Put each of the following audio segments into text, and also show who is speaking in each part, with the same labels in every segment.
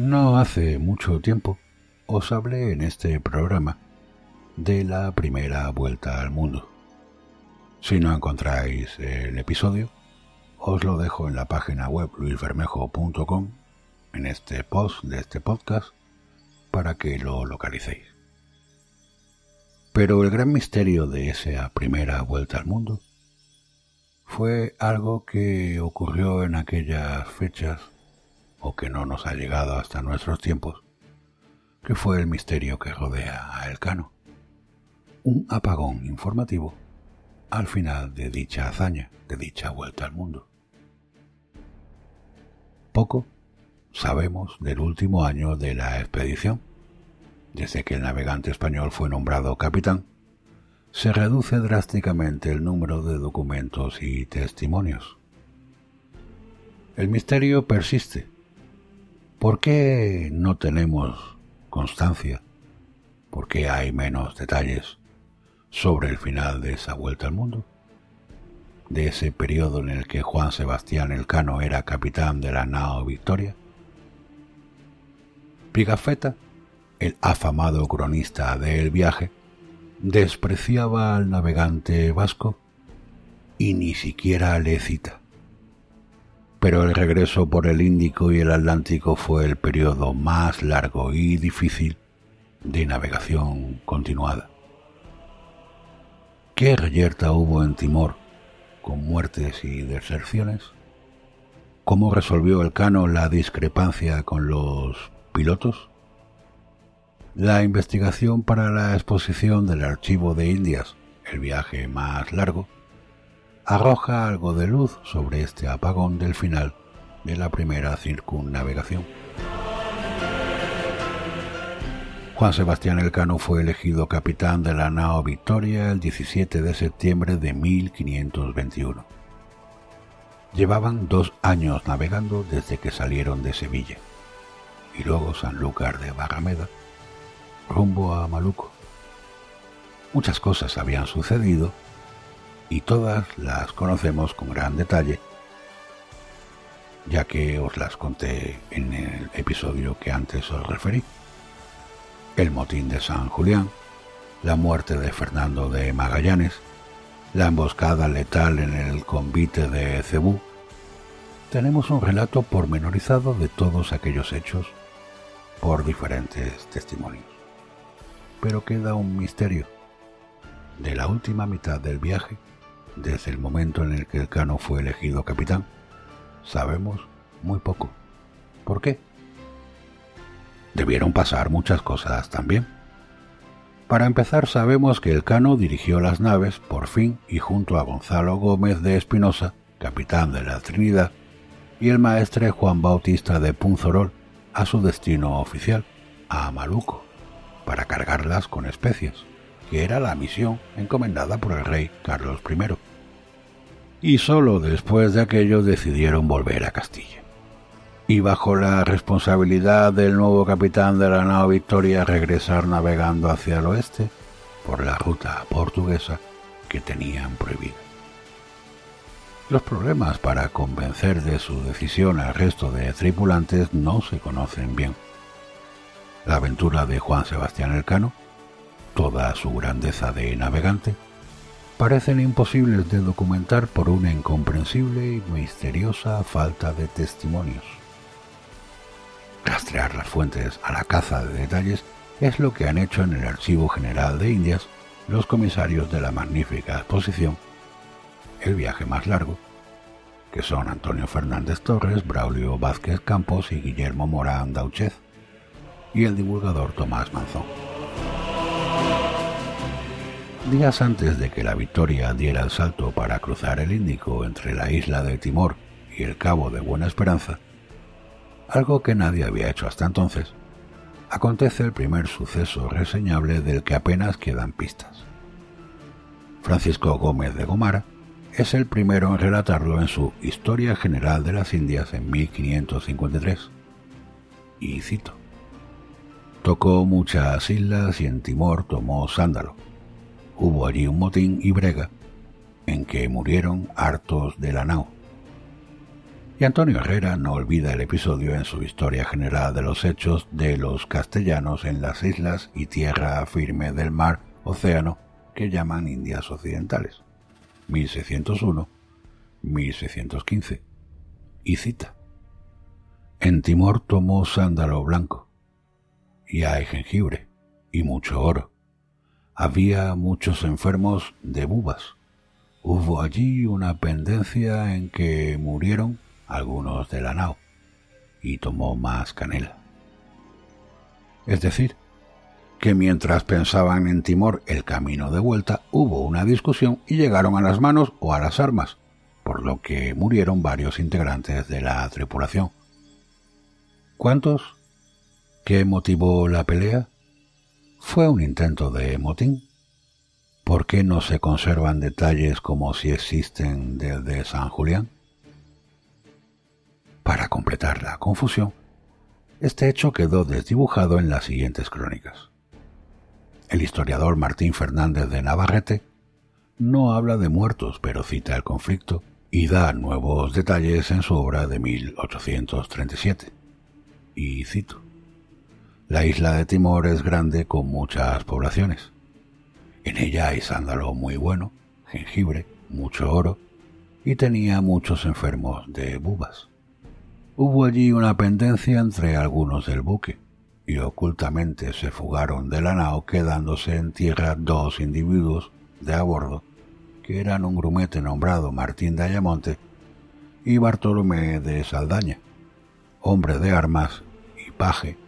Speaker 1: No hace mucho tiempo os hablé en este programa de la primera vuelta al mundo. Si no encontráis el episodio, os lo dejo en la página web luisbermejo.com en este post de este podcast para que lo localicéis. Pero el gran misterio de esa primera vuelta al mundo fue algo que ocurrió en aquellas fechas o que no nos ha llegado hasta nuestros tiempos, que fue el misterio que rodea a Elcano. Un apagón informativo al final de dicha hazaña, de dicha vuelta al mundo. Poco sabemos del último año de la expedición. Desde que el navegante español fue nombrado capitán, se reduce drásticamente el número de documentos y testimonios. El misterio persiste. ¿Por qué no tenemos constancia? ¿Por qué hay menos detalles sobre el final de esa vuelta al mundo? De ese periodo en el que Juan Sebastián Elcano era capitán de la nao Victoria. Pigafetta, el afamado cronista del viaje, despreciaba al navegante vasco y ni siquiera le cita. Pero el regreso por el Índico y el Atlántico fue el periodo más largo y difícil de navegación continuada. ¿Qué reyerta hubo en Timor con muertes y deserciones? ¿Cómo resolvió el Cano la discrepancia con los pilotos? La investigación para la exposición del Archivo de Indias, el viaje más largo, arroja algo de luz sobre este apagón del final de la primera circunnavegación. Juan Sebastián Elcano fue elegido capitán de la nao Victoria el 17 de septiembre de 1521. Llevaban dos años navegando desde que salieron de Sevilla y luego Sanlúcar de Barrameda rumbo a Maluco. Muchas cosas habían sucedido y todas las conocemos con gran detalle, ya que os las conté en el episodio que antes os referí. El motín de San Julián, la muerte de Fernando de Magallanes, la emboscada letal en el convite de Cebú. Tenemos un relato pormenorizado de todos aquellos hechos por diferentes testimonios. Pero queda un misterio. De la última mitad del viaje, desde el momento en el que el Cano fue elegido capitán, sabemos muy poco. ¿Por qué? Debieron pasar muchas cosas también. Para empezar, sabemos que el Cano dirigió las naves por fin y junto a Gonzalo Gómez de Espinosa, capitán de la Trinidad, y el maestre Juan Bautista de Punzorol a su destino oficial, a Maluco, para cargarlas con especias, que era la misión encomendada por el rey Carlos I. Y sólo después de aquello decidieron volver a Castilla. Y bajo la responsabilidad del nuevo capitán de la nao Victoria regresar navegando hacia el oeste por la ruta portuguesa que tenían prohibida. Los problemas para convencer de su decisión al resto de tripulantes no se conocen bien. La aventura de Juan Sebastián Elcano, toda su grandeza de navegante, parecen imposibles de documentar por una incomprensible y misteriosa falta de testimonios. Rastrear las fuentes a la caza de detalles es lo que han hecho en el Archivo General de Indias los comisarios de la magnífica exposición El viaje más largo, que son Antonio Fernández Torres, Braulio Vázquez Campos y Guillermo Morán Dauchez, y el divulgador Tomás Manzón. Días antes de que la Victoria diera el salto para cruzar el Índico entre la isla de Timor y el Cabo de Buena Esperanza, algo que nadie había hecho hasta entonces, acontece el primer suceso reseñable del que apenas quedan pistas. Francisco Gómez de Gomara es el primero en relatarlo en su Historia General de las Indias en 1553. Y cito. Tocó muchas islas y en Timor tomó sándalo. Hubo allí un motín y brega, en que murieron hartos de la nao. Y Antonio Herrera no olvida el episodio en su Historia General de los Hechos de los castellanos en las islas y tierra firme del mar océano que llaman Indias Occidentales. 1601-1615. Y cita. En Timor tomó sándalo blanco, y hay jengibre, y mucho oro. Había muchos enfermos de bubas. Hubo allí una pendencia en que murieron algunos de la nao, y tomó más canela. Es decir, que mientras pensaban en Timor el camino de vuelta, hubo una discusión y llegaron a las manos o a las armas, por lo que murieron varios integrantes de la tripulación. ¿Cuántos? ¿Qué motivó la pelea? ¿Fue un intento de motín? ¿Por qué no se conservan detalles como si existen desde San Julián? Para completar la confusión, este hecho quedó desdibujado en las siguientes crónicas el historiador Martín Fernández de Navarrete no habla de muertos, pero cita el conflicto y da nuevos detalles en su obra de 1837. Y cito. La isla de Timor es grande con muchas poblaciones. En ella hay sándalo muy bueno, jengibre, mucho oro y tenía muchos enfermos de bubas. Hubo allí una pendencia entre algunos del buque, y ocultamente se fugaron de la nao quedándose en tierra dos individuos de a bordo, que eran un grumete nombrado Martín de Ayamonte y Bartolomé de Saldaña, hombre de armas y paje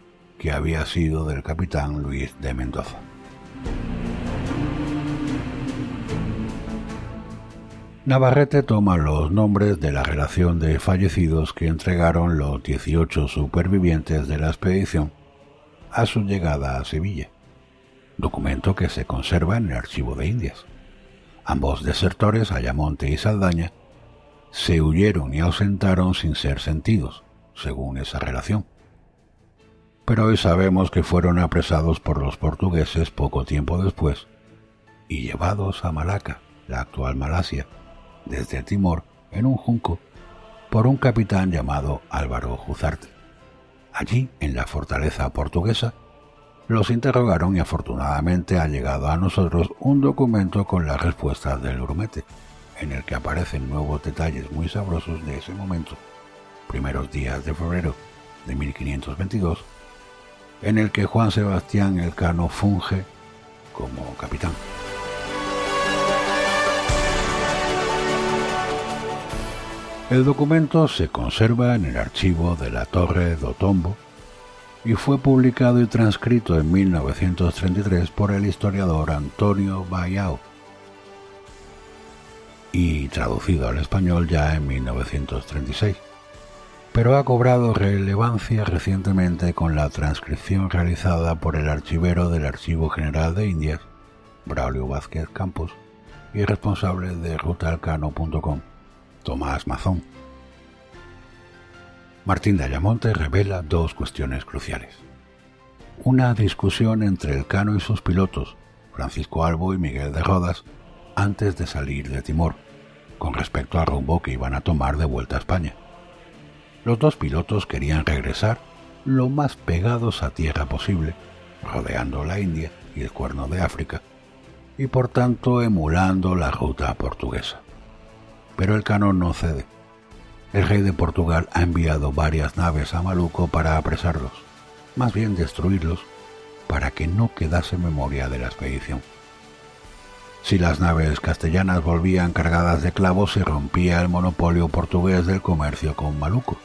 Speaker 1: había sido del capitán Luis de Mendoza. Navarrete toma los nombres de la relación de fallecidos que entregaron los 18 supervivientes de la expedición a su llegada a Sevilla, documento que se conserva en el Archivo de Indias. Ambos desertores, Ayamonte y Saldaña, se huyeron y ausentaron sin ser sentidos, según esa relación. Pero hoy sabemos que fueron apresados por los portugueses poco tiempo después y llevados a Malaca, la actual Malasia, desde Timor en un junco, por un capitán llamado Álvaro Juzarte. Allí, en la fortaleza portuguesa, los interrogaron y afortunadamente ha llegado a nosotros un documento con las respuestas del grumete, en el que aparecen nuevos detalles muy sabrosos de ese momento, primeros días de febrero de 1522, en el que Juan Sebastián Elcano funge como capitán. El documento se conserva en el archivo de la Torre do Tombo y fue publicado y transcrito en 1933 por el historiador Antonio Bayao y traducido al español ya en 1936, pero ha cobrado relevancia recientemente con la transcripción realizada por el archivero del Archivo General de Indias, Braulio Vázquez Campos, y responsable de rutalcano.com. Tomás Mazón. Martín de Ayamonte revela dos cuestiones cruciales. Una discusión entre el Cano y sus pilotos, Francisco Albo y Miguel de Rodas, antes de salir de Timor, con respecto al rumbo que iban a tomar de vuelta a España. Los dos pilotos querían regresar lo más pegados a tierra posible, rodeando la India y el cuerno de África, y por tanto emulando la ruta portuguesa pero el Cano no cede. El rey de Portugal ha enviado varias naves a Maluco para apresarlos, más bien destruirlos, para que no quedase memoria de la expedición. Si las naves castellanas volvían cargadas de clavos, se rompía el monopolio portugués del comercio con Maluco,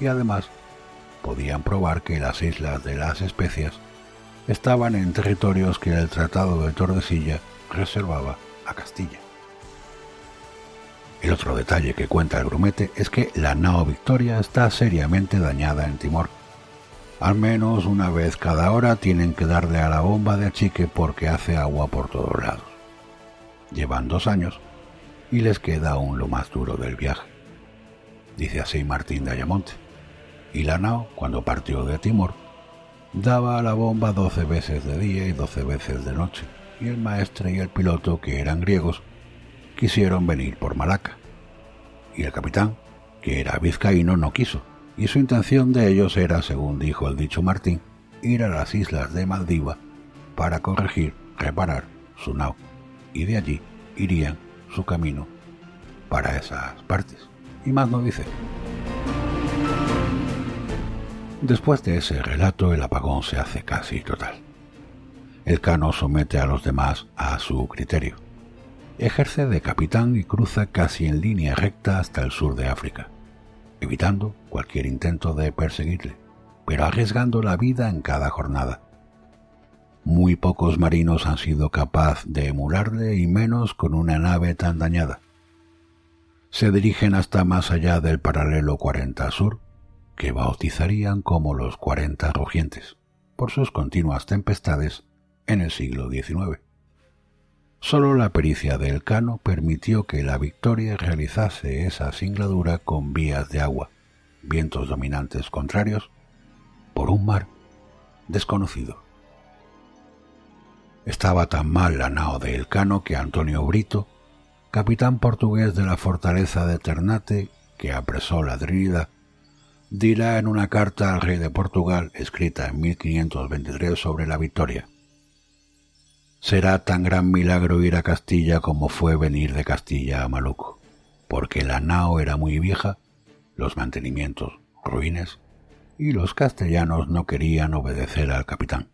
Speaker 1: y además podían probar que las islas de las especias estaban en territorios que el Tratado de Tordesillas reservaba a Castilla. El otro detalle que cuenta el grumete es que la nao Victoria está seriamente dañada en Timor. Al menos una vez cada hora tienen que darle a la bomba de achique porque hace agua por todos lados. Llevan dos años y les queda aún lo más duro del viaje. Dice así Martín de Ayamonte. Y la nao, cuando partió de Timor, daba a la bomba doce veces de día y doce veces de noche, y el maestre y el piloto, que eran griegos, quisieron venir por Malaca. Y el capitán, que era vizcaíno, no quiso, y su intención de ellos era, según dijo el dicho Martín, ir a las islas de Maldiva para corregir, reparar su nao, y de allí irían su camino para esas partes. Y más no dice. Después de ese relato, el apagón se hace casi total. El cano somete a los demás a su criterio. Ejerce de capitán y cruza casi en línea recta hasta el sur de África, evitando cualquier intento de perseguirle, pero arriesgando la vida en cada jornada. Muy pocos marinos han sido capaz de emularle y menos con una nave tan dañada. Se dirigen hasta más allá del paralelo 40 sur, que bautizarían como los 40 rugientes, por sus continuas tempestades en el siglo XIX. Solo la pericia de Elcano permitió que la Victoria realizase esa singladura con vías de agua, vientos dominantes contrarios, por un mar desconocido. Estaba tan mal la nao de Elcano que Antonio Brito, capitán portugués de la fortaleza de Ternate, que apresó la Trinidad, dirá en una carta al rey de Portugal escrita en 1523 sobre la victoria. Será tan gran milagro ir a Castilla como fue venir de Castilla a Maluco, porque la nao era muy vieja, los mantenimientos ruines, y los castellanos no querían obedecer al capitán.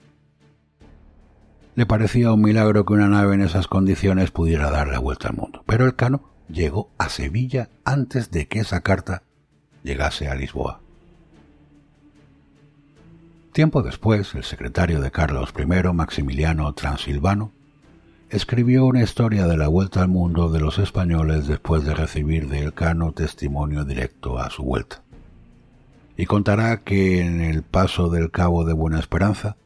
Speaker 1: Le parecía un milagro que una nave en esas condiciones pudiera dar la vuelta al mundo, pero el cano llegó a Sevilla antes de que esa carta llegase a Lisboa. Tiempo después, el secretario de Carlos I, Maximiliano Transilvano, escribió una historia de la vuelta al mundo de los españoles después de recibir de Elcano testimonio directo a su vuelta. Y contará que en el paso del Cabo de Buena Esperanza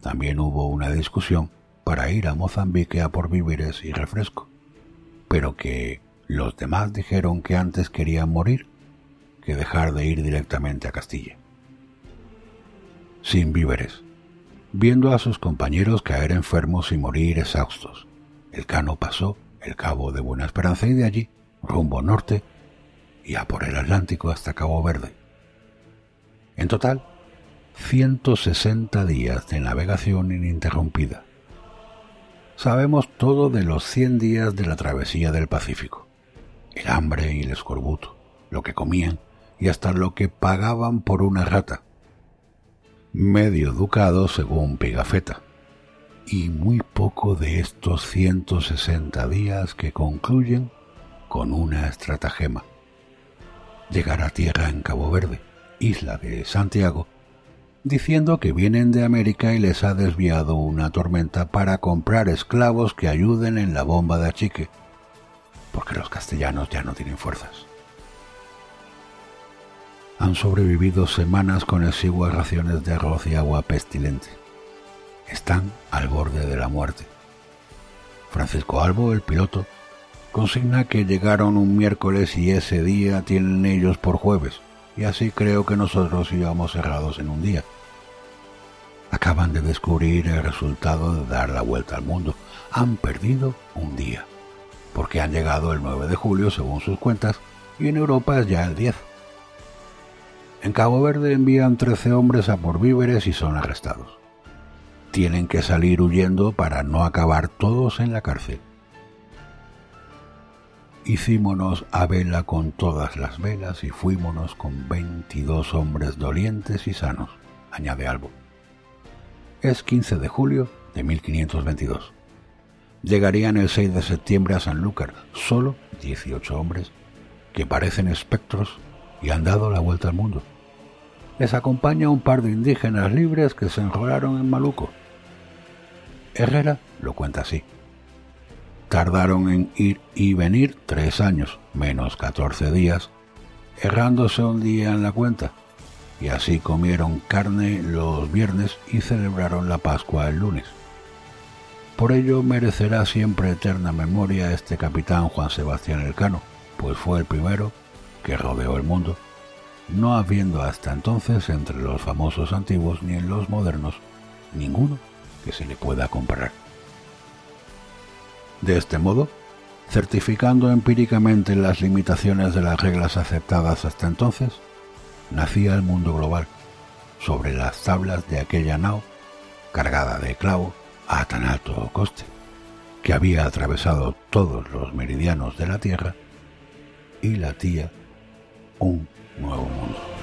Speaker 1: también hubo una discusión para ir a Mozambique a por víveres y refresco, pero que los demás dijeron que antes querían morir que dejar de ir directamente a Castilla sin víveres, viendo a sus compañeros caer enfermos y morir exhaustos. El cano pasó el cabo de Buena Esperanza y de allí, rumbo norte, y a por el Atlántico hasta Cabo Verde. En total, 160 días de navegación ininterrumpida. Sabemos todo de los 100 días de la travesía del Pacífico. El hambre y el escorbuto, lo que comían y hasta lo que pagaban por una rata, medio ducado según Pigafetta, y muy poco de estos 160 días que concluyen con una estratagema. Llegar a tierra en Cabo Verde, isla de Santiago, diciendo que vienen de América y les ha desviado una tormenta para comprar esclavos que ayuden en la bomba de achique, porque los castellanos ya no tienen fuerzas han sobrevivido semanas con exiguas raciones de arroz y agua pestilente. Están al borde de la muerte. Francisco Albo, el piloto, consigna que llegaron un miércoles y ese día tienen ellos por jueves, y así creo que nosotros íbamos cerrados en un día. Acaban de descubrir el resultado de dar la vuelta al mundo. Han perdido un día, porque han llegado el 9 de julio según sus cuentas, y en Europa es ya el 10. En Cabo Verde envían 13 hombres a por víveres y son arrestados. Tienen que salir huyendo para no acabar todos en la cárcel. Hicímonos a vela con todas las velas y fuímonos con 22 hombres dolientes y sanos, añade Albo. Es 15 de julio de 1522. Llegarían el 6 de septiembre a Sanlúcar, solo 18 hombres, que parecen espectros y han dado la vuelta al mundo les acompaña un par de indígenas libres que se enrolaron en Maluco. Herrera lo cuenta así. tardaron en ir y venir tres años, menos catorce días, errándose un día en la cuenta, y así comieron carne los viernes y celebraron la Pascua el lunes. Por ello merecerá siempre eterna memoria este capitán Juan Sebastián Elcano, pues fue el primero que rodeó el mundo, no habiendo hasta entonces entre los famosos antiguos ni en los modernos ninguno que se le pueda comparar. De este modo, certificando empíricamente las limitaciones de las reglas aceptadas hasta entonces, nacía el mundo global sobre las tablas de aquella nao cargada de clavo a tan alto coste, que había atravesado todos los meridianos de la Tierra y latía un nuevo mundo.